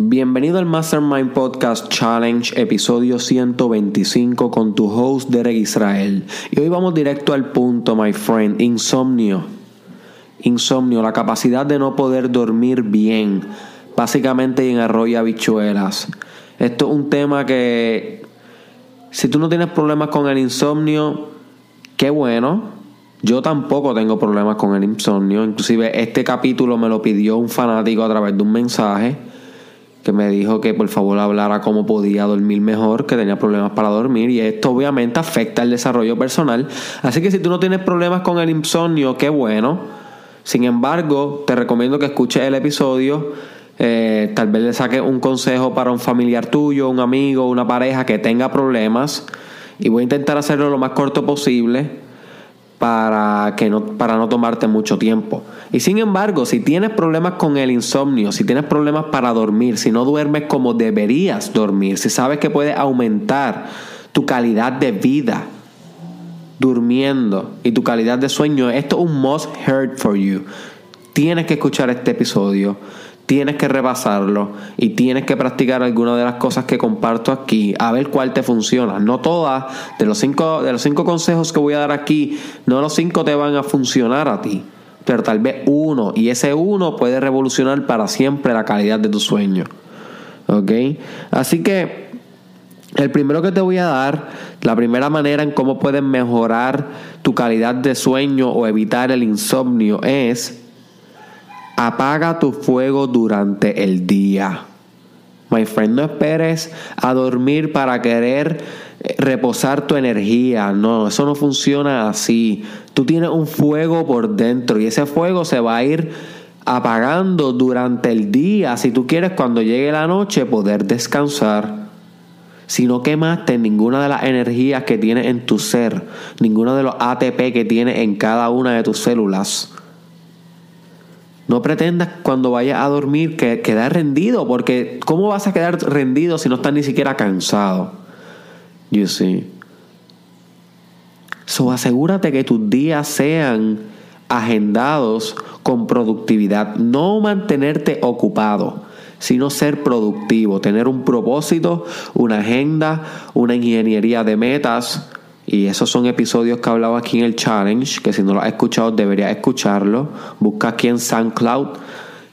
Bienvenido al Mastermind Podcast Challenge, episodio 125 con tu host Derek Israel. Y hoy vamos directo al punto, my friend, insomnio. Insomnio, la capacidad de no poder dormir bien, básicamente en arroyo habichuelas. Esto es un tema que, si tú no tienes problemas con el insomnio, qué bueno. Yo tampoco tengo problemas con el insomnio. Inclusive este capítulo me lo pidió un fanático a través de un mensaje que me dijo que por favor hablara cómo podía dormir mejor, que tenía problemas para dormir y esto obviamente afecta el desarrollo personal. Así que si tú no tienes problemas con el insomnio, qué bueno. Sin embargo, te recomiendo que escuches el episodio. Eh, tal vez le saques un consejo para un familiar tuyo, un amigo, una pareja que tenga problemas. Y voy a intentar hacerlo lo más corto posible para, que no, para no tomarte mucho tiempo. Y sin embargo, si tienes problemas con el insomnio, si tienes problemas para dormir, si no duermes como deberías dormir, si sabes que puede aumentar tu calidad de vida durmiendo y tu calidad de sueño, esto es un must heard for you. Tienes que escuchar este episodio tienes que repasarlo y tienes que practicar algunas de las cosas que comparto aquí, a ver cuál te funciona. No todas, de los cinco, de los cinco consejos que voy a dar aquí, no los cinco te van a funcionar a ti, pero tal vez uno, y ese uno puede revolucionar para siempre la calidad de tu sueño. ¿Ok? Así que el primero que te voy a dar, la primera manera en cómo puedes mejorar tu calidad de sueño o evitar el insomnio es Apaga tu fuego durante el día. My friend, no esperes a dormir para querer eh, reposar tu energía. No, eso no funciona así. Tú tienes un fuego por dentro y ese fuego se va a ir apagando durante el día. Si tú quieres cuando llegue la noche poder descansar. Si no quemaste ninguna de las energías que tienes en tu ser, ninguno de los ATP que tienes en cada una de tus células no pretendas cuando vayas a dormir que quedar rendido, porque ¿cómo vas a quedar rendido si no estás ni siquiera cansado? You see. So asegúrate que tus días sean agendados con productividad, no mantenerte ocupado, sino ser productivo, tener un propósito, una agenda, una ingeniería de metas, y esos son episodios que he hablado aquí en el challenge, que si no lo has escuchado deberías escucharlo. Busca aquí en SoundCloud,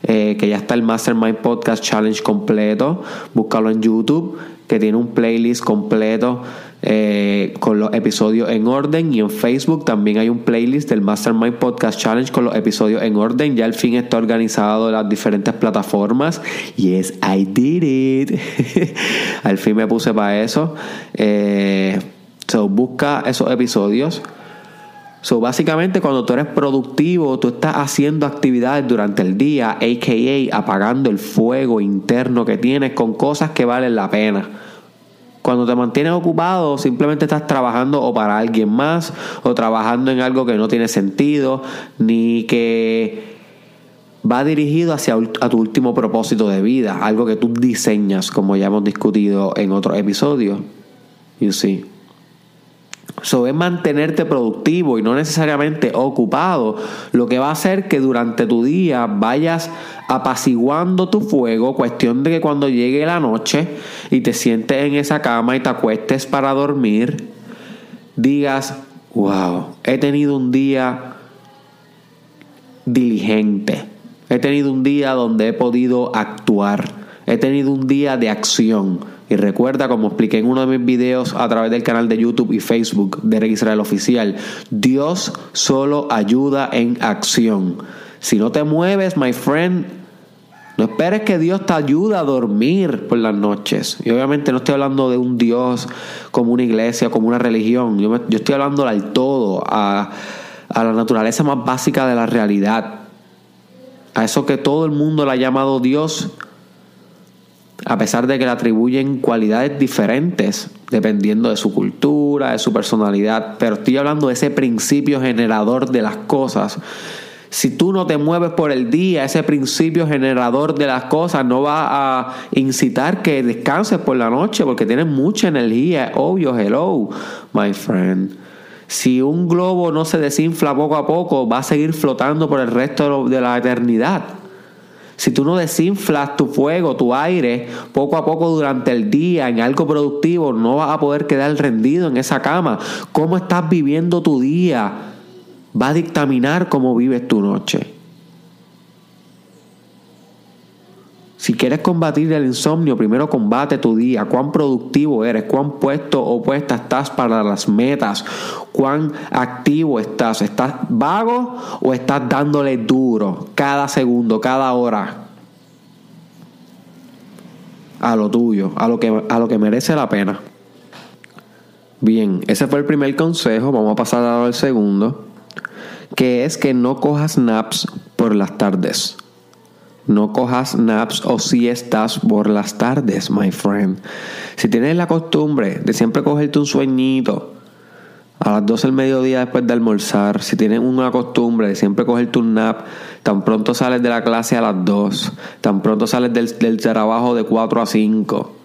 eh, que ya está el Mastermind Podcast Challenge completo. Búscalo en YouTube, que tiene un playlist completo eh, con los episodios en orden. Y en Facebook también hay un playlist del Mastermind Podcast Challenge con los episodios en orden. Ya al fin está organizado las diferentes plataformas. Yes, I did it. al fin me puse para eso. Eh, So, busca esos episodios. So, básicamente, cuando tú eres productivo, tú estás haciendo actividades durante el día, a.k.a. apagando el fuego interno que tienes con cosas que valen la pena. Cuando te mantienes ocupado, simplemente estás trabajando o para alguien más, o trabajando en algo que no tiene sentido, ni que va dirigido hacia a tu último propósito de vida, algo que tú diseñas, como ya hemos discutido en otro episodio. You see. So, es mantenerte productivo y no necesariamente ocupado, lo que va a hacer que durante tu día vayas apaciguando tu fuego, cuestión de que cuando llegue la noche y te sientes en esa cama y te acuestes para dormir, digas, wow, he tenido un día diligente, he tenido un día donde he podido actuar, he tenido un día de acción y recuerda, como expliqué en uno de mis videos a través del canal de YouTube y Facebook de Israel Oficial, Dios solo ayuda en acción. Si no te mueves, my friend, no esperes que Dios te ayude a dormir por las noches. Y obviamente no estoy hablando de un Dios como una iglesia, como una religión. Yo, yo estoy hablando al todo, a, a la naturaleza más básica de la realidad. A eso que todo el mundo le ha llamado Dios a pesar de que le atribuyen cualidades diferentes dependiendo de su cultura, de su personalidad, pero estoy hablando de ese principio generador de las cosas. Si tú no te mueves por el día, ese principio generador de las cosas no va a incitar que descanses por la noche porque tienes mucha energía. Obvio, hello, my friend. Si un globo no se desinfla poco a poco, va a seguir flotando por el resto de la eternidad. Si tú no desinflas tu fuego, tu aire, poco a poco durante el día en algo productivo, no vas a poder quedar rendido en esa cama. ¿Cómo estás viviendo tu día? Va a dictaminar cómo vives tu noche. Si quieres combatir el insomnio, primero combate tu día, cuán productivo eres, cuán puesto o puesta estás para las metas, cuán activo estás, estás vago o estás dándole duro cada segundo, cada hora a lo tuyo, a lo que, a lo que merece la pena. Bien, ese fue el primer consejo, vamos a pasar ahora al segundo, que es que no cojas naps por las tardes. No cojas naps o siestas por las tardes, my friend. Si tienes la costumbre de siempre cogerte un sueñito a las 12 del mediodía después de almorzar, si tienes una costumbre de siempre cogerte un nap, tan pronto sales de la clase a las 2, tan pronto sales del, del trabajo de 4 a 5,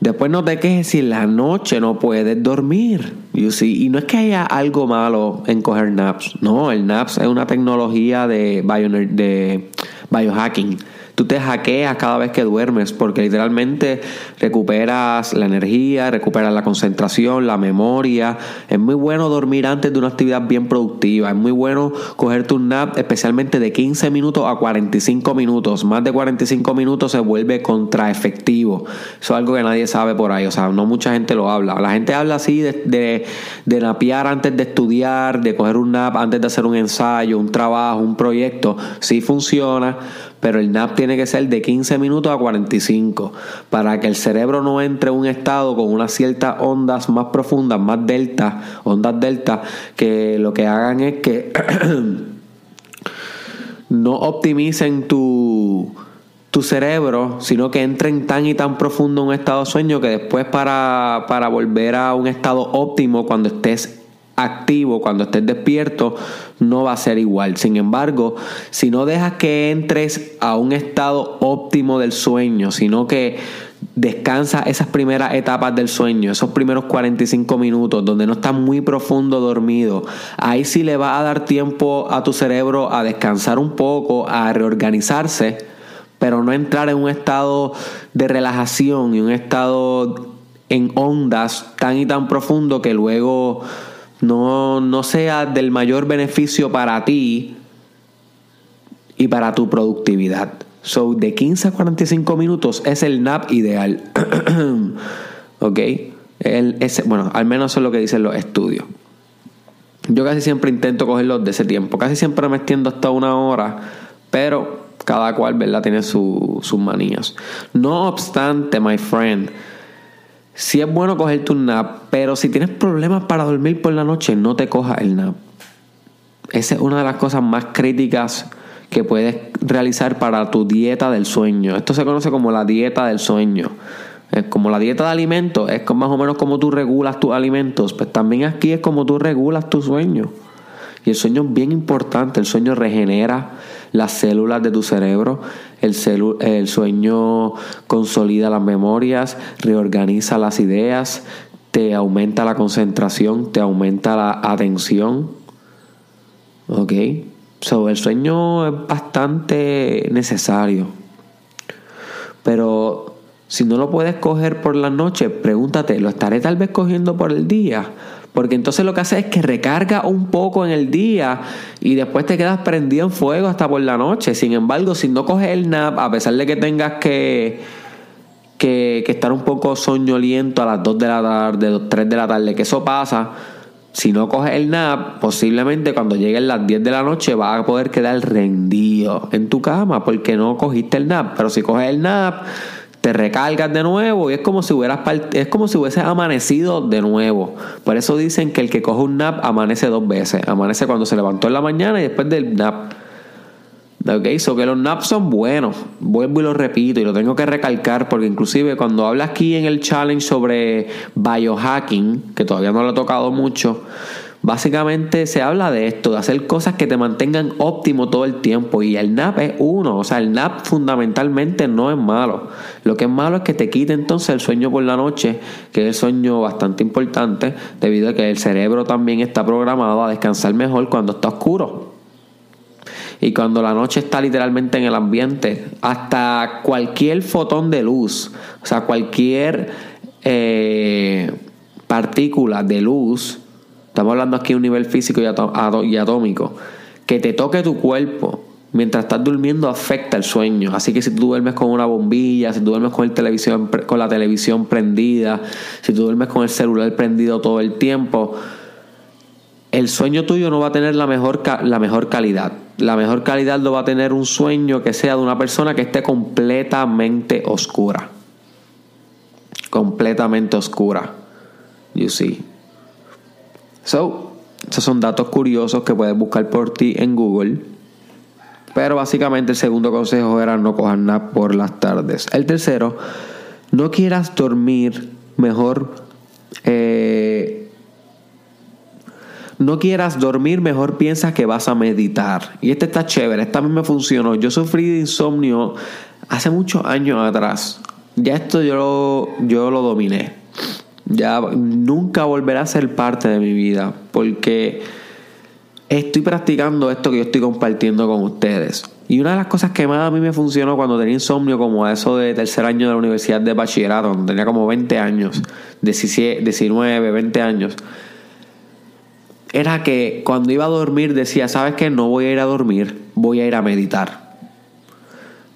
Después no te quejes si en la noche no puedes dormir. Y no es que haya algo malo en coger naps. No, el naps es una tecnología de, de biohacking tú te hackeas cada vez que duermes porque literalmente recuperas la energía, recuperas la concentración, la memoria. Es muy bueno dormir antes de una actividad bien productiva. Es muy bueno cogerte un nap especialmente de 15 minutos a 45 minutos. Más de 45 minutos se vuelve contraefectivo. Eso es algo que nadie sabe por ahí. O sea, no mucha gente lo habla. La gente habla así de, de, de napear antes de estudiar, de coger un nap antes de hacer un ensayo, un trabajo, un proyecto. Sí funciona pero el nap tiene que ser de 15 minutos a 45 para que el cerebro no entre en un estado con unas ciertas ondas más profundas, más delta, ondas delta, que lo que hagan es que no optimicen tu, tu cerebro, sino que entren tan y tan profundo en un estado de sueño que después para, para volver a un estado óptimo cuando estés activo, cuando estés despierto, no va a ser igual. Sin embargo, si no dejas que entres a un estado óptimo del sueño, sino que descansa esas primeras etapas del sueño, esos primeros 45 minutos donde no estás muy profundo dormido, ahí sí le va a dar tiempo a tu cerebro a descansar un poco, a reorganizarse, pero no entrar en un estado de relajación y un estado en ondas tan y tan profundo que luego no, no sea del mayor beneficio para ti y para tu productividad. So, de 15 a 45 minutos es el nap ideal. ¿Ok? Bueno, al menos eso es lo que dicen los estudios. Yo casi siempre intento cogerlos de ese tiempo. Casi siempre me extiendo hasta una hora. Pero cada cual, ¿verdad? Tiene sus manías. No obstante, my friend si es bueno cogerte un nap, pero si tienes problemas para dormir por la noche, no te cojas el nap. Esa es una de las cosas más críticas que puedes realizar para tu dieta del sueño. Esto se conoce como la dieta del sueño. Es como la dieta de alimentos, es más o menos como tú regulas tus alimentos. Pues también aquí es como tú regulas tu sueño. Y el sueño es bien importante. El sueño regenera las células de tu cerebro. El, sueño consolida las memorias, reorganiza las ideas, te aumenta la concentración, te aumenta la atención. ¿Ok? So, el sueño es bastante necesario. Pero si no lo puedes coger por la noche, pregúntate, ¿lo estaré tal vez cogiendo por el día? Porque entonces lo que hace es que recarga un poco en el día y después te quedas prendido en fuego hasta por la noche. Sin embargo, si no coges el nap, a pesar de que tengas que, que, estar un poco soñoliento a las 2 de la tarde, 3 de la tarde, que eso pasa, si no coges el nap, posiblemente cuando lleguen las 10 de la noche vas a poder quedar rendido en tu cama porque no cogiste el nap. Pero si coges el nap te recargas de nuevo y es como si hubieras es como si hubieses amanecido de nuevo. Por eso dicen que el que coge un nap amanece dos veces. Amanece cuando se levantó en la mañana y después del nap. Ok, so que los naps son buenos. Vuelvo y lo repito y lo tengo que recalcar porque inclusive cuando habla aquí en el challenge sobre biohacking, que todavía no lo he tocado mucho, Básicamente se habla de esto, de hacer cosas que te mantengan óptimo todo el tiempo. Y el nap es uno. O sea, el nap fundamentalmente no es malo. Lo que es malo es que te quite entonces el sueño por la noche, que es el sueño bastante importante, debido a que el cerebro también está programado a descansar mejor cuando está oscuro. y cuando la noche está literalmente en el ambiente, hasta cualquier fotón de luz, o sea, cualquier eh, partícula de luz, estamos hablando aquí de un nivel físico y, atómico, que te toque tu cuerpo mientras estás durmiendo afecta el sueño. Así que si tú duermes con una bombilla, si tú duermes con, el televisión, con la televisión prendida, si tú duermes con el celular prendido todo el tiempo, el sueño tuyo no va a tener la mejor, la mejor calidad. La mejor calidad lo va a tener un sueño que sea de una persona que esté completamente oscura. Completamente oscura. You see. So, esos son datos curiosos que puedes buscar por ti en Google. Pero básicamente el segundo consejo era no cojar nada por las tardes. El tercero, no quieras dormir mejor. Eh, no quieras dormir, mejor piensa que vas a meditar. Y este está chévere, esta a mí me funcionó. Yo sufrí de insomnio hace muchos años atrás. Ya esto yo yo lo dominé. Ya nunca volverá a ser parte de mi vida porque estoy practicando esto que yo estoy compartiendo con ustedes. Y una de las cosas que más a mí me funcionó cuando tenía insomnio, como eso de tercer año de la universidad de bachillerato, donde tenía como 20 años, 19, 20 años, era que cuando iba a dormir decía, ¿sabes qué? No voy a ir a dormir, voy a ir a meditar.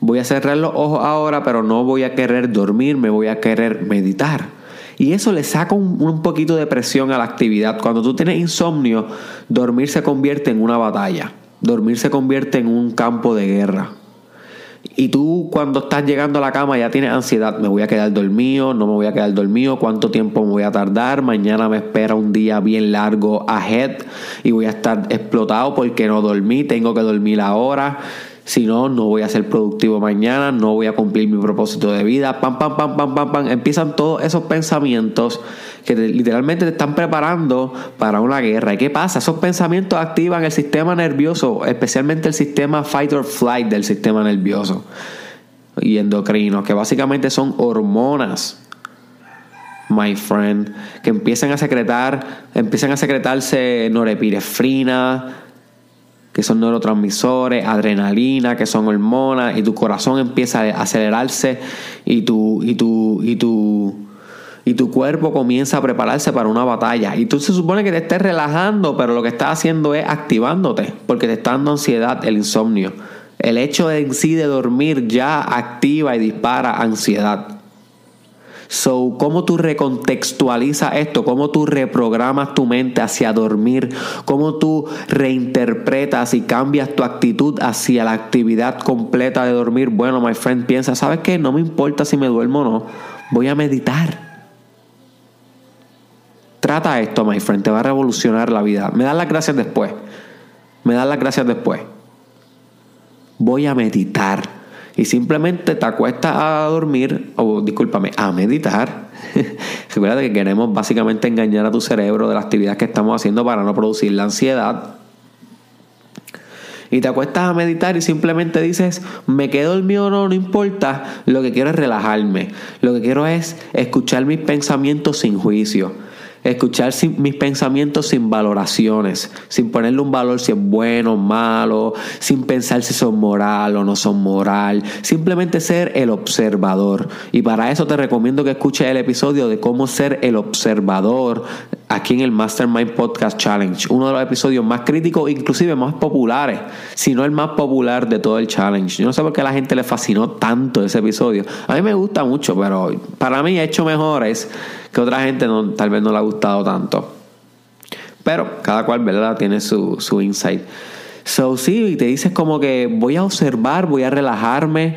Voy a cerrar los ojos ahora, pero no voy a querer dormir, me voy a querer meditar. Y eso le saca un, un, poquito de presión a la actividad. Cuando tú tienes insomnio, dormir se convierte en una batalla. Dormir se convierte en un campo de guerra. Y tú cuando estás llegando a la cama ya tienes ansiedad, me voy a quedar dormido, no me voy a quedar dormido, cuánto tiempo me voy a tardar, mañana me espera un día bien largo ahead y voy a estar explotado porque no dormí, tengo que dormir ahora. Si no, no voy a ser productivo mañana, no voy a cumplir mi propósito de vida. Pam, pam, pam, pam, pam, pam. Empiezan todos esos pensamientos que literalmente te están preparando para una guerra. ¿Y qué pasa? Esos pensamientos activan el sistema nervioso, especialmente el sistema fight or flight del sistema nervioso y endocrino, que básicamente son hormonas my friend, que empiezan a secretar, empiezan a secretarse norepinefrina, que son neurotransmisores, adrenalina, que son hormonas, y tu corazón empieza a acelerarse y tu, y tu, y tu, y tu cuerpo comienza a prepararse para una batalla. Y tú se supone que te estés relajando, pero lo que estás haciendo es activándote, porque te está dando ansiedad, el insomnio. El hecho en sí de dormir ya activa y dispara ansiedad. So, ¿cómo tú recontextualizas esto? ¿Cómo tú reprogramas tu mente hacia dormir? ¿Cómo tú reinterpretas y cambias tu actitud hacia la actividad completa de dormir? Bueno, my friend, piensa, ¿sabes qué? No me importa si me duermo o no. Voy a meditar. Trata esto, my friend, te va a revolucionar la vida. Me das las gracias después. Me das las gracias después. Voy a meditar y simplemente te acuestas a dormir, o discúlpame, a meditar. Recuerda que queremos básicamente engañar a tu cerebro de la actividad que estamos haciendo para no producir la ansiedad. Y te acuestas a meditar y simplemente dices, me quedo dormido o no, no importa, lo que quiero es relajarme. Lo que quiero es escuchar mis pensamientos sin juicio escuchar mis pensamientos sin valoraciones, sin ponerle un valor si es bueno o malo, sin pensar si son moral o no son moral, simplemente ser el observador. Y para eso te recomiendo que escuches el episodio de cómo ser el observador aquí en el Mastermind Podcast Challenge, uno de los episodios más críticos, inclusive más populares, si no el más popular de todo el challenge. Yo no sé por qué a la gente le fascinó tanto ese episodio. A mí me gusta mucho, pero para mí he hecho mejores que otra gente no, tal vez no le ha gustado tanto. Pero cada cual, ¿verdad? Tiene su, su insight. So, sí, te dices como que voy a observar, voy a relajarme.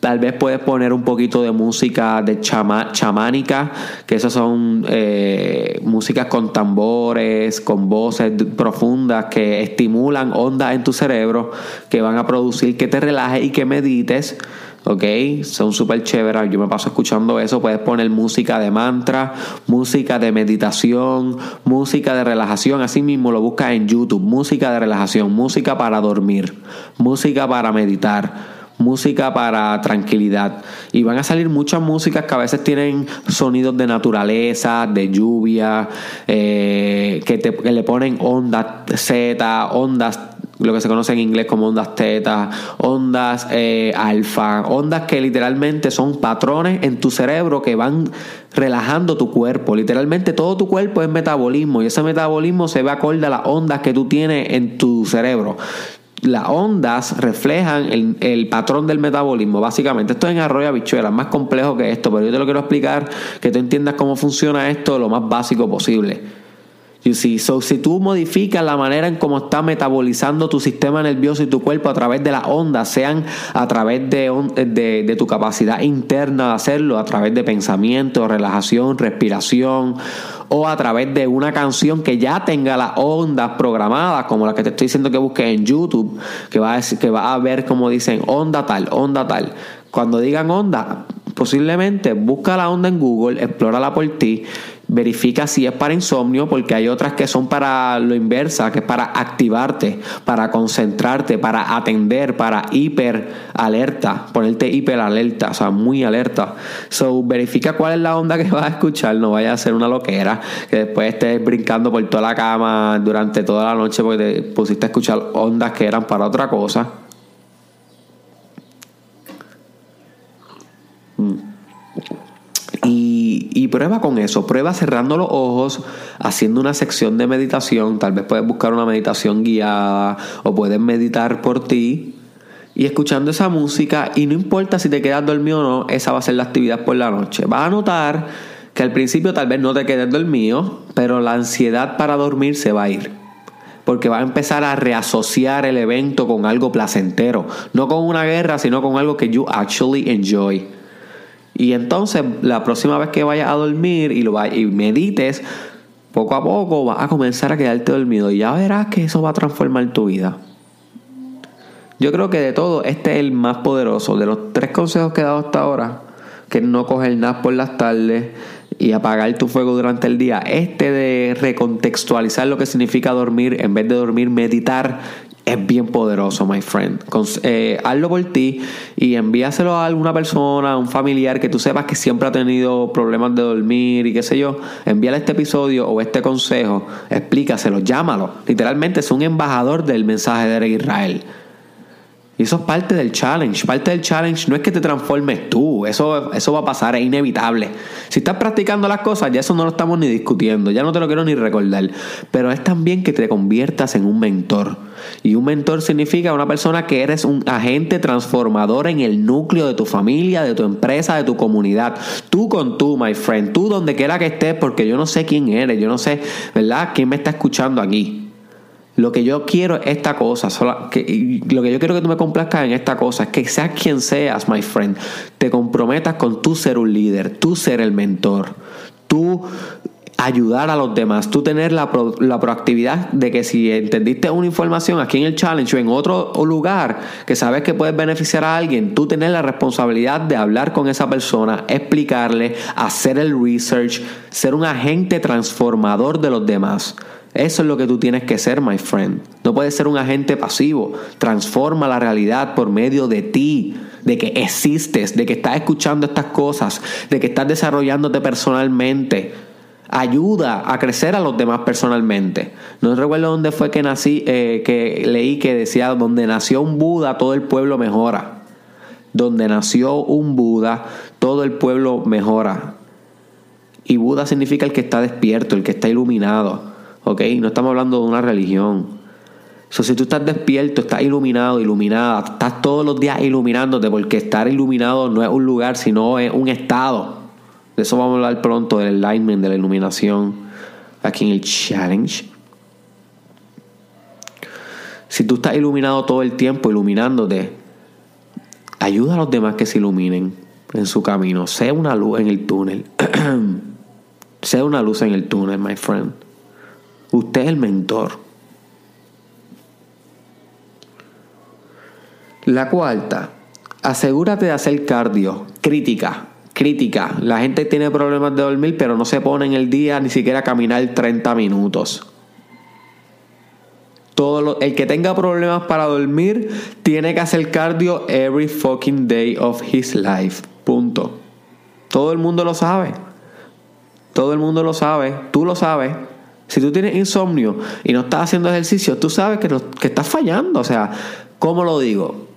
Tal vez puedes poner un poquito de música de chamánica, que esas son eh, músicas con tambores, con voces profundas que estimulan ondas en tu cerebro, que van a producir que te relajes y que medites. ¿ok? Son súper chéveres. Yo me paso escuchando eso. Puedes poner música de mantra, música de meditación, música de relajación. Así mismo lo buscas en YouTube. Música de relajación, música para dormir, música para meditar música para tranquilidad. Y van a salir muchas músicas que a veces tienen sonidos de naturaleza, de lluvia, eh, que, te, que le ponen ondas Z, ondas lo que se conoce en inglés como ondas teta, ondas eh, alfa, ondas que literalmente son patrones en tu cerebro que van relajando tu cuerpo. Literalmente todo tu cuerpo es metabolismo y ese metabolismo se ve acorde a las ondas que tú tienes en tu cerebro las ondas reflejan el, patrón del metabolismo. Básicamente, esto es en arroyo habichuela, más complejo que esto, pero yo te lo quiero explicar, que tú entiendas cómo funciona esto lo más básico posible. You see? So, si tú modificas la manera en cómo está metabolizando tu sistema nervioso y tu cuerpo a través de las ondas, sean a través de, de, de tu capacidad interna de hacerlo, a través de pensamiento, relajación, respiración, o a través de una canción que ya tenga las ondas programadas, como la que te estoy diciendo que busques en YouTube, que va a, que va a ver como dicen onda tal, onda tal. Cuando digan onda, posiblemente busca la onda en Google, explórala por ti verifica si es para insomnio, porque hay otras que son para lo inversa, que es para activarte, para concentrarte, para atender, para hiper alerta, ponerte hiper alerta, o sea, muy alerta. So, verifica cuál es la onda que vas a escuchar, no vaya a ser una loquera, que después estés brincando por toda la cama durante toda la noche porque te pusiste a escuchar ondas que eran para otra cosa. Mm. Y, prueba con eso, prueba cerrando los ojos, haciendo una sección de meditación, tal vez puedes buscar una meditación guiada o puedes meditar por ti y escuchando esa música y no importa si te quedas dormido o no, esa va a ser la actividad por la noche. Vas a notar que al principio tal vez no te quedes dormido, pero la ansiedad para dormir se va a ir porque va a empezar a reasociar el evento con algo placentero, no con una guerra, sino con algo que you actually enjoy. Y entonces la próxima vez que vayas a dormir y, lo y medites, poco a poco vas a comenzar a quedarte dormido y ya verás que eso va a transformar tu vida. Yo creo que de todo, este es el más poderoso. De los tres consejos que he dado hasta ahora, que no coger nada por las tardes y apagar tu fuego durante el día, este de recontextualizar lo que significa dormir, en vez de dormir, meditar es bien poderoso, my friend. Eh, hazlo por ti y envíaselo a alguna persona, a un familiar que tú sepas que siempre ha tenido problemas de dormir y qué sé yo. Envíale este episodio o este consejo, explícaselo, llámalo. Literalmente es un embajador del mensaje de Israel. Y eso es parte del challenge. Parte del challenge no es que te transformes tú, eso, eso va a pasar, es inevitable. Si estás practicando las cosas, ya eso no lo estamos ni discutiendo, ya no te lo quiero ni recordar. Pero es también que te conviertas en un mentor. Y un mentor significa una persona que eres un agente transformador en el núcleo de tu familia, de tu empresa, de tu comunidad. Tú con tú, my friend, tú donde quiera que estés, porque yo no sé quién eres, yo no sé, ¿verdad?, quién me está escuchando aquí. Lo que yo quiero es esta cosa. que, lo que yo quiero que tú me complazcas en esta cosa es que seas quien seas, my friend, te comprometas con tú ser un líder, tú ser el mentor, tú ayudar a los demás, tú tener la, la, proactividad de que si entendiste una información aquí en el challenge o en otro lugar que sabes que puedes beneficiar a alguien, tú tener la responsabilidad de hablar con esa persona, explicarle, hacer el research, ser un agente transformador de los demás. Eso es lo que tú tienes que ser, my friend. No puedes ser un agente pasivo. Transforma la realidad por medio de ti, de que existes, de que estás escuchando estas cosas, de que estás desarrollándote personalmente. Ayuda a crecer a los demás personalmente. No recuerdo dónde fue que nací, eh, que leí que decía, donde nació un Buda, todo el pueblo mejora. Donde nació un Buda, todo el pueblo mejora. Y Buda significa el que está despierto, el que está iluminado. ¿Ok? No estamos hablando de una religión. si tú estás despierto, estás iluminado, iluminada, estás todos los días iluminándote, porque estar iluminado no es un lugar, sino es un estado. De eso vamos a hablar pronto, del alignment, de la iluminación, aquí en el challenge. Si tú estás iluminado todo el tiempo, iluminándote, ayuda a los demás que se iluminen en su camino. Sea una luz en el túnel. sea una luz en el túnel, my friend. Usted es el mentor. La cuarta, asegúrate de hacer cardio. Crítica, crítica. La gente tiene problemas de dormir, pero no se pone en el día ni siquiera a caminar 30 minutos. Todo el que tenga problemas para dormir tiene que hacer cardio every fucking day of his life. Punto. Todo el mundo lo sabe. Todo el mundo lo sabe. Tú lo sabes. Si tú tienes insomnio y no estás haciendo ejercicio, tú sabes que, que estás fallando. O sea, ¿cómo lo digo?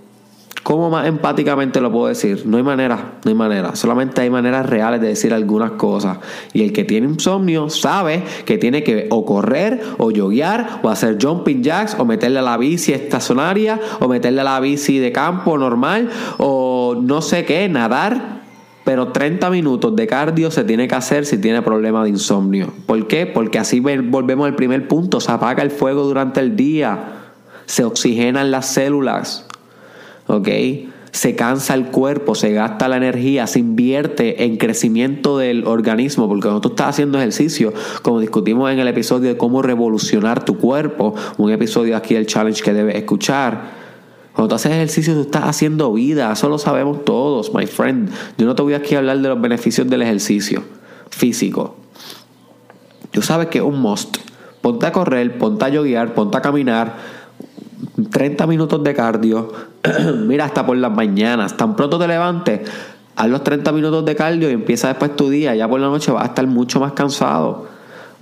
¿Cómo más empáticamente lo puedo decir? No hay manera, no hay manera. Solamente hay maneras reales de decir algunas cosas. Y el que tiene insomnio sabe que tiene que o correr, o yoguear, o hacer jumping jacks, o meterle a la bici estacionaria, o meterle a la bici de campo normal, o no sé qué, nadar. Pero 30 minutos de cardio se tiene que hacer si tiene problema de insomnio. ¿Por qué? Porque así volvemos al primer punto. Se apaga el fuego durante el día. Se oxigenan las células ¿ok? Se cansa el cuerpo, se gasta la energía, se invierte en crecimiento del organismo, porque cuando tú estás haciendo ejercicio, como discutimos en el episodio de cómo revolucionar tu cuerpo, un episodio aquí del challenge que debes escuchar, cuando tú haces ejercicio, tú estás haciendo vida. Eso lo sabemos todos, my friend. Yo no te voy aquí a hablar de los beneficios del ejercicio físico. Tú sabes que es un must. Ponte a correr, ponte a yoguear, ponte a caminar 30 minutos de cardio, mira, hasta por las mañanas, tan pronto te levantes, haz los 30 minutos de cardio y empieza después tu día, ya por la noche vas a estar mucho más cansado.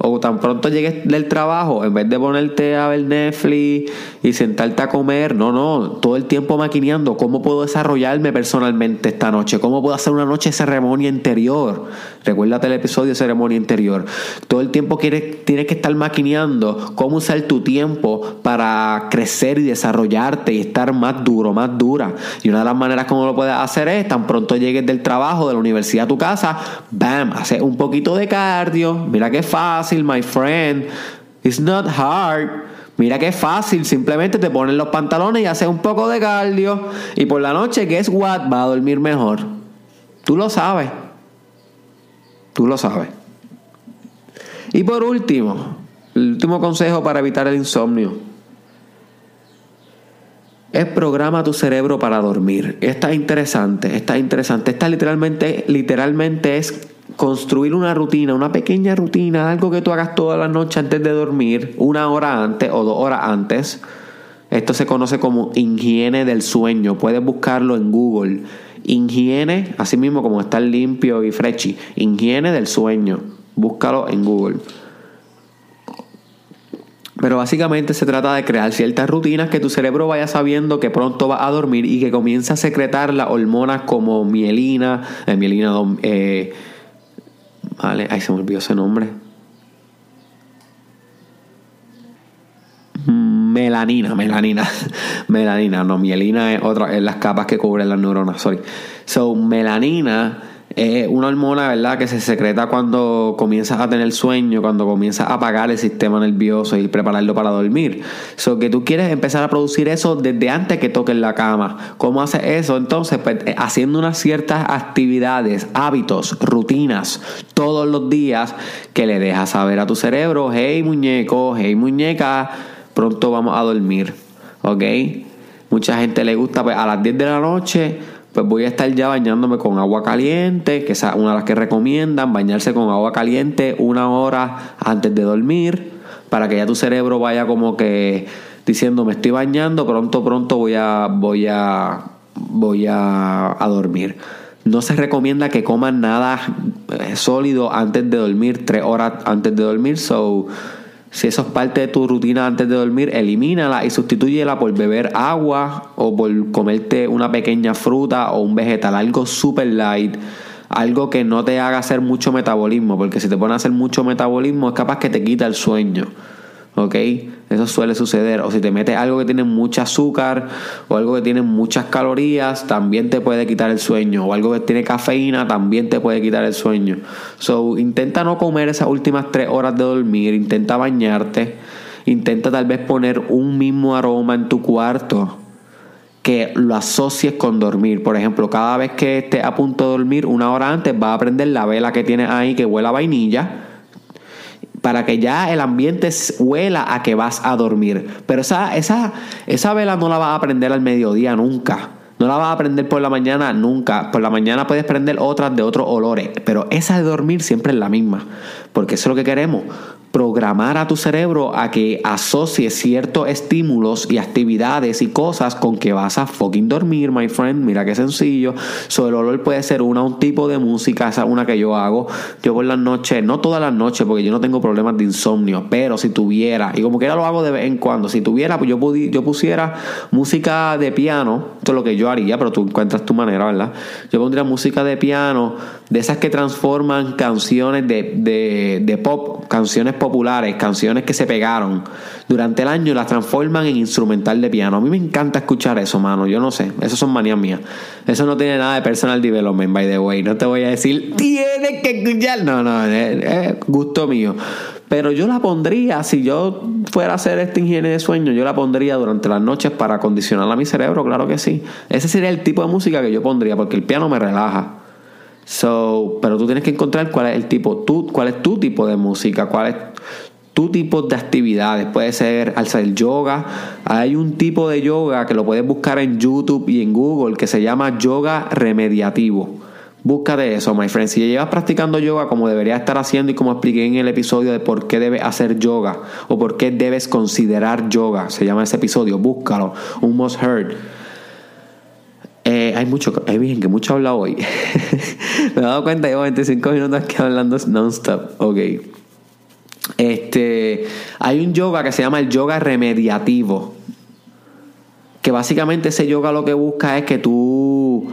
O tan pronto llegues del trabajo, en vez de ponerte a ver Netflix y sentarte a comer, no, no, todo el tiempo maquineando cómo puedo desarrollarme personalmente esta noche, cómo puedo hacer una noche de ceremonia interior. Recuérdate el episodio de ceremonia interior. Todo el tiempo quieres, tienes que estar maquineando cómo usar tu tiempo para crecer y desarrollarte y estar más duro, más dura. Y una de las maneras como lo puedes hacer es, tan pronto llegues del trabajo, de la universidad a tu casa, bam, haces un poquito de cardio, mira qué fácil my friend. It's not hard. Mira qué fácil, simplemente te pones los pantalones y haces un poco de cardio y por la noche, guess what, va a dormir mejor. Tú lo sabes. Tú lo sabes. Y por último, el último consejo para evitar el insomnio. Es programa tu cerebro para dormir. Esta es interesante, esta es interesante. Esta literalmente, literalmente es construir una rutina, una pequeña rutina, algo que tú hagas toda la noche antes de dormir, una hora antes o dos horas antes. Esto se conoce como higiene del sueño. Puedes buscarlo en Google. Higiene, así mismo como estar limpio y frechi. Higiene del sueño. Búscalo en Google. Pero básicamente se trata de crear ciertas rutinas que tu cerebro vaya sabiendo que pronto va a dormir y que comience a secretar las hormonas como mielina, eh, mielina, eh, Vale, ahí se me olvidó ese nombre. Melanina, melanina. melanina, no, mielina es otra, es las capas que cubren las neuronas, sorry. So, melanina es una hormona, ¿verdad?, que se secreta cuando comienzas a tener sueño, cuando comienzas a apagar el sistema nervioso y prepararlo para dormir. So que tú quieres empezar a producir eso desde antes que toques la cama. ¿Cómo haces eso? Entonces, pues, eh, haciendo unas ciertas actividades, hábitos, rutinas, todos los días que le dejas saber a tu cerebro, hey muñeco, hey muñeca, pronto vamos a dormir. ¿Ok? Mucha gente le gusta pues, a las 10 de la noche pues voy a estar ya bañándome con agua caliente, que es una de las que recomiendan, bañarse con agua caliente una hora antes de dormir, para que ya tu cerebro vaya como que diciendo me estoy bañando, pronto, pronto voy a, voy a, voy a, a dormir. No se recomienda que coman nada eh, sólido antes de dormir, tres horas antes de dormir, so si eso es parte de tu rutina antes de dormir, elimínala y sustitúyela por beber agua o por comerte una pequeña fruta o un vegetal, algo super light, algo que no te haga hacer mucho metabolismo, porque si te pone a hacer mucho metabolismo es capaz que te quita el sueño. ¿Ok? Eso suele suceder. O si te metes algo que tiene mucho azúcar o algo que tiene muchas calorías, también te puede quitar el sueño. O algo que tiene cafeína, también te puede quitar el sueño. So, intenta no comer esas últimas tres horas de dormir, intenta bañarte, intenta tal vez poner un mismo aroma en tu cuarto que lo asocies con dormir. Por ejemplo, cada vez que estés a punto de dormir, una hora antes, vas a prender la vela que tienes ahí que huele a vainilla para que ya el ambiente huela a que vas a dormir. Pero esa, esa, esa vela no la vas a prender al mediodía nunca. No la vas a prender por la mañana nunca. Por la mañana puedes prender otras de otros olores. Pero esa de dormir siempre es la misma. Porque eso es lo que queremos. Programar a tu cerebro a que asocie ciertos estímulos y actividades y cosas con que vas a fucking dormir, my friend. Mira qué sencillo. So, el olor puede ser una, un tipo de música, esa es una que yo hago. Yo por las noches, no todas las noches, porque yo no tengo problemas de insomnio, pero si tuviera, y como que ya lo hago de vez en cuando, si tuviera, pues yo, yo pusiera música de piano, esto es lo que yo haría, pero tú encuentras tu manera, ¿verdad? Yo pondría música de piano, de esas que transforman canciones de, de, de pop, canciones populares, canciones que se pegaron durante el año, las transforman en instrumental de piano. A mí me encanta escuchar eso, mano. Yo no sé, eso son manías mías. Eso no tiene nada de personal development, by the way. No te voy a decir, tienes que escuchar. No, no, es, gusto mío. Pero yo la pondría, si yo fuera a hacer esta higiene de sueño, yo la pondría durante las noches para acondicionar a mi cerebro, claro que sí. Ese sería el tipo de música que yo pondría, porque el piano me relaja. So, pero tú tienes que encontrar cuál es el tipo, tú, cuál es tu tipo de música, cuál es tu tipo de actividades. Puede ser el yoga. Hay un tipo de yoga que lo puedes buscar en YouTube y en Google que se llama yoga remediativo. Busca de eso, my friend. Si llevas practicando yoga como deberías estar haciendo y como expliqué en el episodio de por qué debes hacer yoga o por qué debes considerar yoga, se llama ese episodio, búscalo, un must heard. Eh, hay mucho, hay bien que mucho habla hoy. Me he dado cuenta, llevo 25 minutos aquí hablando non-stop. Ok. Este, hay un yoga que se llama el yoga remediativo. Que básicamente ese yoga lo que busca es que tú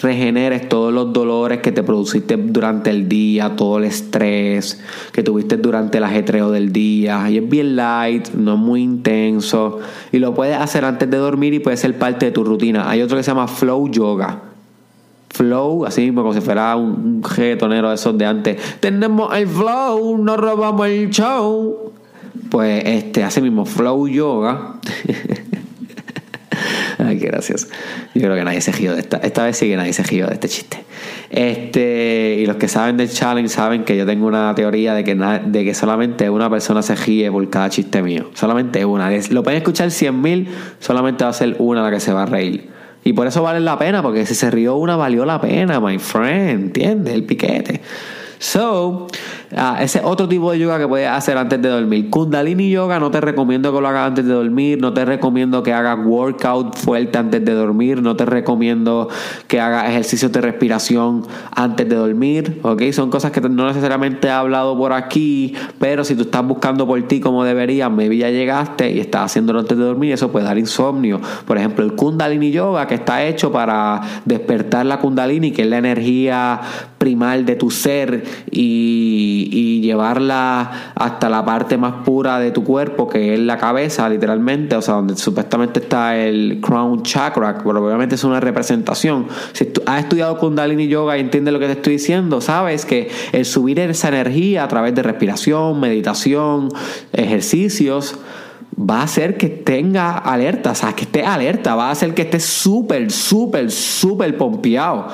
regeneres todos los dolores que te produciste durante el día, todo el estrés que tuviste durante el ajetreo del día. Y es bien light, no es muy intenso. Y lo puedes hacer antes de dormir y puede ser parte de tu rutina. Hay otro que se llama Flow Yoga. Flow, así mismo como si fuera un, jetonero de esos de antes. Tenemos el flow, no robamos el show. Pues este, así mismo, Flow Yoga. Ay, qué gracias. Yo creo que nadie se gió de esta. Esta vez sí que nadie se gió de este chiste. Este, y los que saben del challenge saben que yo tengo una teoría de que, de que solamente una persona se gíe por cada chiste mío. Solamente una. Lo pueden escuchar 100 mil, solamente va a ser una la que se va a reír. Y por eso vale la pena, porque si se rió una, valió la pena, my friend. ¿Entiendes? El piquete. So, Ah, ese otro tipo de yoga que puedes hacer antes de dormir. Kundalini yoga no te recomiendo que lo hagas antes de dormir, no te recomiendo que hagas workout fuerte antes de dormir, no te recomiendo que hagas ejercicios de respiración antes de dormir, ¿ok? Son cosas que no necesariamente he hablado por aquí, pero si tú estás buscando por ti como deberías, maybe ya llegaste y estás haciéndolo antes de dormir, eso puede dar insomnio. Por ejemplo, el Kundalini yoga que está hecho para despertar la Kundalini, que es la energía primal de tu ser y y, llevarla hasta la parte más pura de tu cuerpo, que es la cabeza, literalmente, o sea, donde supuestamente está el crown chakra, pero obviamente es una representación. Si has estudiado Kundalini Yoga y entiendes lo que te estoy diciendo, sabes que el subir esa energía a través de respiración, meditación, ejercicios, va a hacer que tenga alerta, o sea, que esté alerta, va a hacer que esté súper, súper, súper pompeado.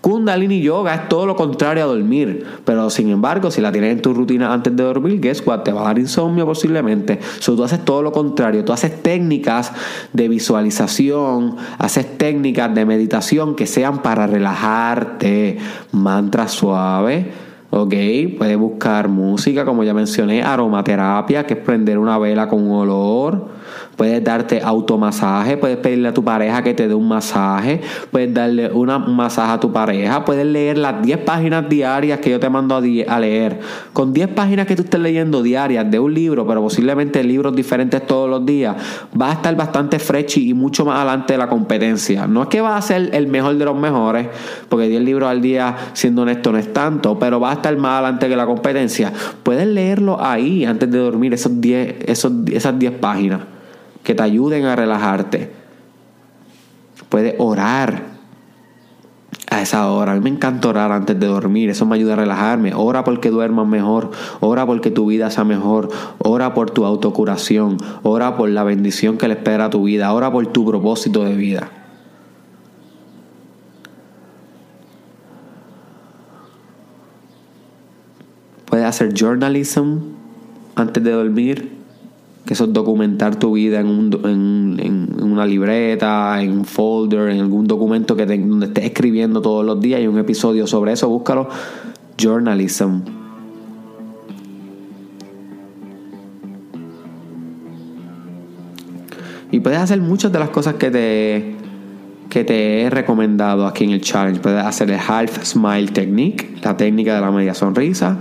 Kundalini Yoga es todo lo contrario a dormir, pero sin embargo, si la tienes en tu rutina antes de dormir, guess what? Te va a dar insomnio posiblemente. So, tú haces todo lo contrario, tú haces técnicas de visualización, haces técnicas de meditación que sean para relajarte, mantra suave. Ok, puedes buscar música, como ya mencioné, aromaterapia, que es prender una vela con olor puedes darte automasaje, puedes pedirle a tu pareja que te dé un masaje, puedes darle una, un masaje a tu pareja, puedes leer las 10 páginas diarias que yo te mando a, leer. Con 10 páginas que tú estés leyendo diarias de un libro, pero posiblemente libros diferentes todos los días, va a estar bastante freshy y mucho más adelante de la competencia. No es que va a ser el mejor de los mejores, porque 10 libros al día, siendo honesto, no es tanto, pero va a estar más adelante que la competencia. Puedes leerlo ahí antes de dormir, esos 10, esos, esas 10 páginas que te ayuden a relajarte. Puedes orar a esa hora. A mí me encanta orar antes de dormir, eso me ayuda a relajarme. Ora porque duermas mejor, ora porque tu vida sea mejor, ora por tu autocuración, ora por la bendición que le espera a tu vida, ora por tu propósito de vida. Puedes hacer journalism antes de dormir que eso es documentar tu vida en, un, en, en, una libreta, en un folder, en algún documento que te, donde estés escribiendo todos los días. y un episodio sobre eso, búscalo. Journalism. Y puedes hacer muchas de las cosas que te, que te he recomendado aquí en el challenge. Puedes hacer el half smile technique, la técnica de la media sonrisa.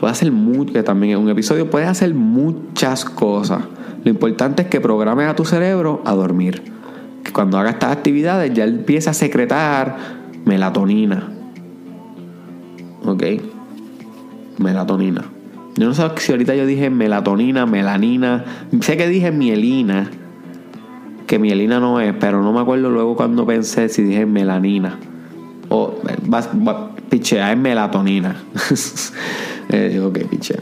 Puedes hacer mucho, que también es un episodio, puedes hacer muchas cosas. Lo importante es que programes a tu cerebro a dormir. Que cuando haga estas actividades ya empieza a secretar melatonina. ¿Ok? Melatonina. Yo no sé si ahorita yo dije melatonina, melanina. Sé que dije mielina. Que mielina no es, pero no me acuerdo luego cuando pensé si dije melanina. O, pichea, es melatonina. eh, ok, pichea.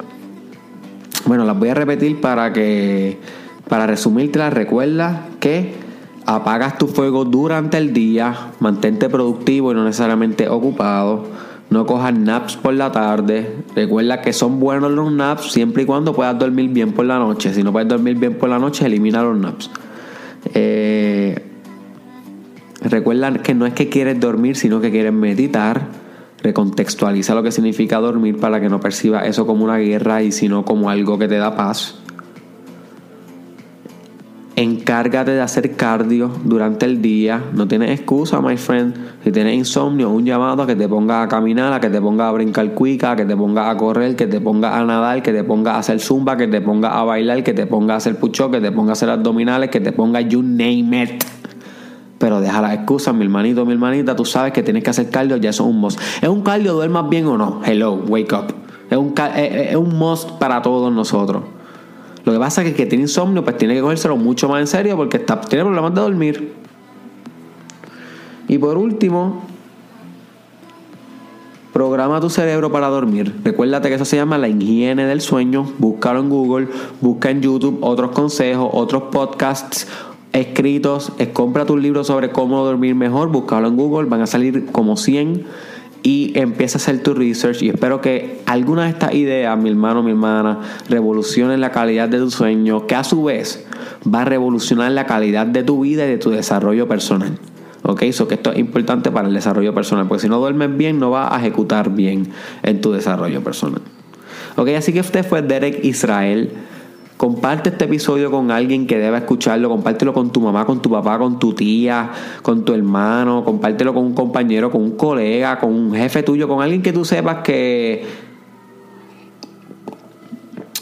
Bueno, las voy a repetir para que, para resumirte, recuerda que apagas tu fuego durante el día, mantente productivo y no necesariamente ocupado no cojas naps por la tarde. Recuerda que son buenos los naps siempre y cuando puedas dormir bien por la noche. Si no puedes dormir bien por la noche, elimina los naps. Eh, recuerda que no es que quieres dormir, sino que quieres meditar. Recontextualiza lo que significa dormir para que no perciba eso como una guerra y sino como algo que te da paz. Encárgate de hacer cardio durante el día. No tienes excusa, my friend. Si tienes insomnio, un llamado a que te ponga a caminar, a que te ponga a brincar cuica, a que te ponga a correr, que te ponga a nadar, que te ponga a hacer zumba, que te ponga a bailar, que te ponga a hacer pucho, que te ponga a hacer abdominales, que te ponga you name it. Deja las excusas, mi hermanito, mi hermanita. Tú sabes que tienes que hacer cardio, ya eso es un must. ¿Es un cardio, duermas bien o no? Hello, wake up. Es un, es un must para todos nosotros. Lo que pasa es que el que tiene insomnio, pues tiene que cogérselo mucho más en serio porque está, tiene problemas de dormir. Y por último, programa tu cerebro para dormir. Recuérdate que eso se llama la higiene del sueño. Búscalo en Google, busca en YouTube otros consejos, otros podcasts escritos. Compra tus libros sobre cómo dormir mejor. Búscalo en Google, van a salir como 100 y empieza a hacer tu research y espero que alguna de estas ideas, mi hermano, mi hermana, revolucionen la calidad de tu sueño, que a su vez va a revolucionar la calidad de tu vida y de tu desarrollo personal. ¿Ok? Eso que esto es importante para el desarrollo personal, porque si no duermes bien, no vas a ejecutar bien en tu desarrollo personal. ¿Ok? Así que este fue Derek Israel. Comparte este episodio con alguien que deba escucharlo. Compártelo con tu mamá, con tu papá, con tu tía, con tu hermano. Compártelo con un compañero, con un colega, con un jefe tuyo, con alguien que tú sepas que.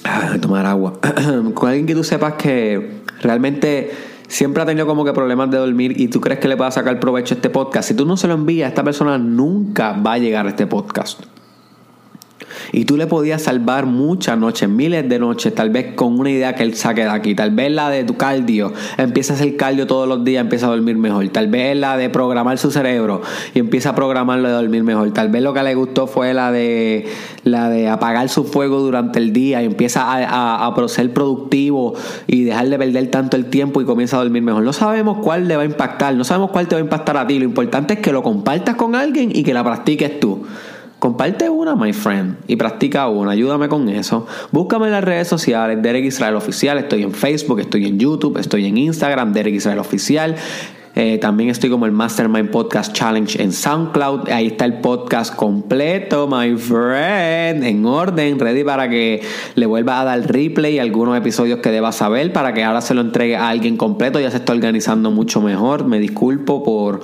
Ah, tomar agua. con alguien que tú sepas que realmente siempre ha tenido como que problemas de dormir y tú crees que le va a sacar provecho a este podcast. Si tú no se lo envías, esta persona nunca va a llegar a este podcast. Y tú le podías salvar muchas noches, miles de noches, tal vez con una idea que él saque de aquí. Tal vez la de tu cardio, empieza a hacer cardio todos los días, empieza a dormir mejor. Tal vez la de programar su cerebro y empieza a programarlo de dormir mejor. Tal vez lo que le gustó fue la de la de apagar su fuego durante el día y empieza a, a, ser productivo y dejar de perder tanto el tiempo y comienza a dormir mejor. No sabemos cuál le va a impactar, no sabemos cuál te va a impactar a ti. Lo importante es que lo compartas con alguien y que la practiques tú. Comparte una, my friend, y practica una. Ayúdame con eso. Búscame en las redes sociales, Derek Israel Oficial. Estoy en Facebook, estoy en YouTube, estoy en Instagram, Derek Israel Oficial. Eh, también estoy como el Mastermind Podcast Challenge en SoundCloud. Ahí está el podcast completo, my friend, en orden, ready para que le vuelva a dar replay algunos episodios que deba saber, para que ahora se lo entregue a alguien completo. Ya se está organizando mucho mejor. Me disculpo por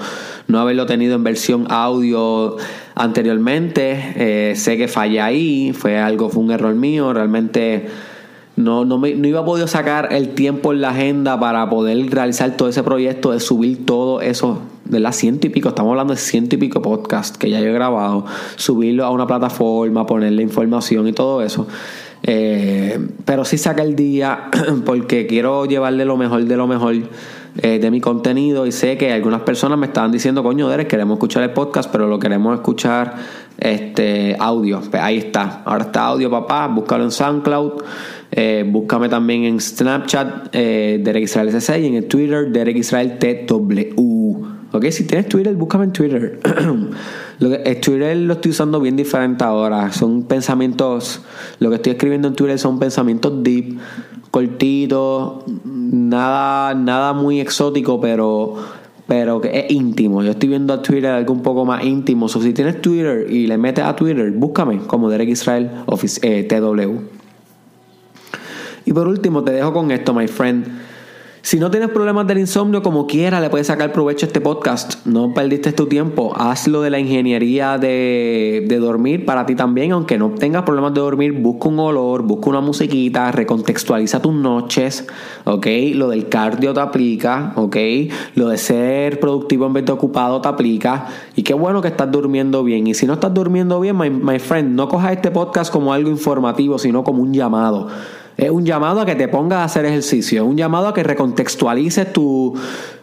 no haberlo tenido en versión audio anteriormente. Eh, sé que fallé ahí, fue algo, fue un error mío. Realmente no, no, me, no iba a poder sacar el tiempo en la agenda para poder realizar todo ese proyecto de subir todo eso de las ciento y pico, estamos hablando de ciento y pico podcast que ya yo he grabado, subirlo a una plataforma, ponerle información y todo eso. Eh, pero sí saca el día porque quiero llevarle lo mejor de lo mejor eh, de mi contenido y sé que algunas personas me estaban diciendo, coño, Derek, queremos escuchar el podcast, pero lo queremos escuchar este audio. Pues ahí está. Ahora está audio, papá. Búscalo en SoundCloud. Eh, búscame también en Snapchat, eh, Derek Israel SC, y en el Twitter, Derek Israel TW. Ok, si tienes Twitter, búscame en Twitter. lo que, Twitter lo estoy usando bien diferente ahora. Son pensamientos. Lo que estoy escribiendo en Twitter son pensamientos deep cortito, nada, nada muy exótico, pero, pero que es íntimo. Yo estoy viendo a Twitter algo un poco más íntimo. O si tienes Twitter y le metes a Twitter, búscame como Derek Israel eh, TW. Por último, te dejo con esto, my friend. Si no tienes problemas del insomnio, como quiera, le puedes sacar provecho a este podcast. No perdiste tu tiempo. Hazlo de la ingeniería de, dormir para ti también. Aunque no tengas problemas de dormir, busca un olor, busca una musiquita, recontextualiza tus noches. ¿Ok? Lo del cardio te aplica. ¿Ok? Lo de ser productivo en vez de ocupado te aplica. Y qué bueno que estás durmiendo bien. Y si no estás durmiendo bien, my, my friend, no cojas este podcast como algo informativo, sino como un llamado. Es un llamado a que te pongas a hacer ejercicio, es un llamado a que recontextualices tu,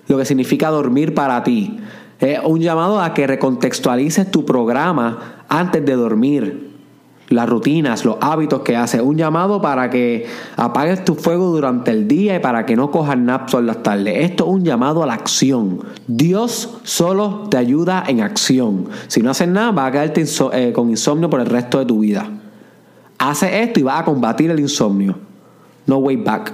lo que significa dormir para ti. Es un llamado a que recontextualices tu programa antes de dormir, las rutinas, los hábitos que haces. Un llamado para que apagues tu fuego durante el día y para que no cojas naps en las tardes. Esto es un llamado a la acción. Dios solo te ayuda en acción. Si no haces nada, vas a quedarte eh, con insomnio por el resto de tu vida. Hace esto y vas a combatir el insomnio. No way back.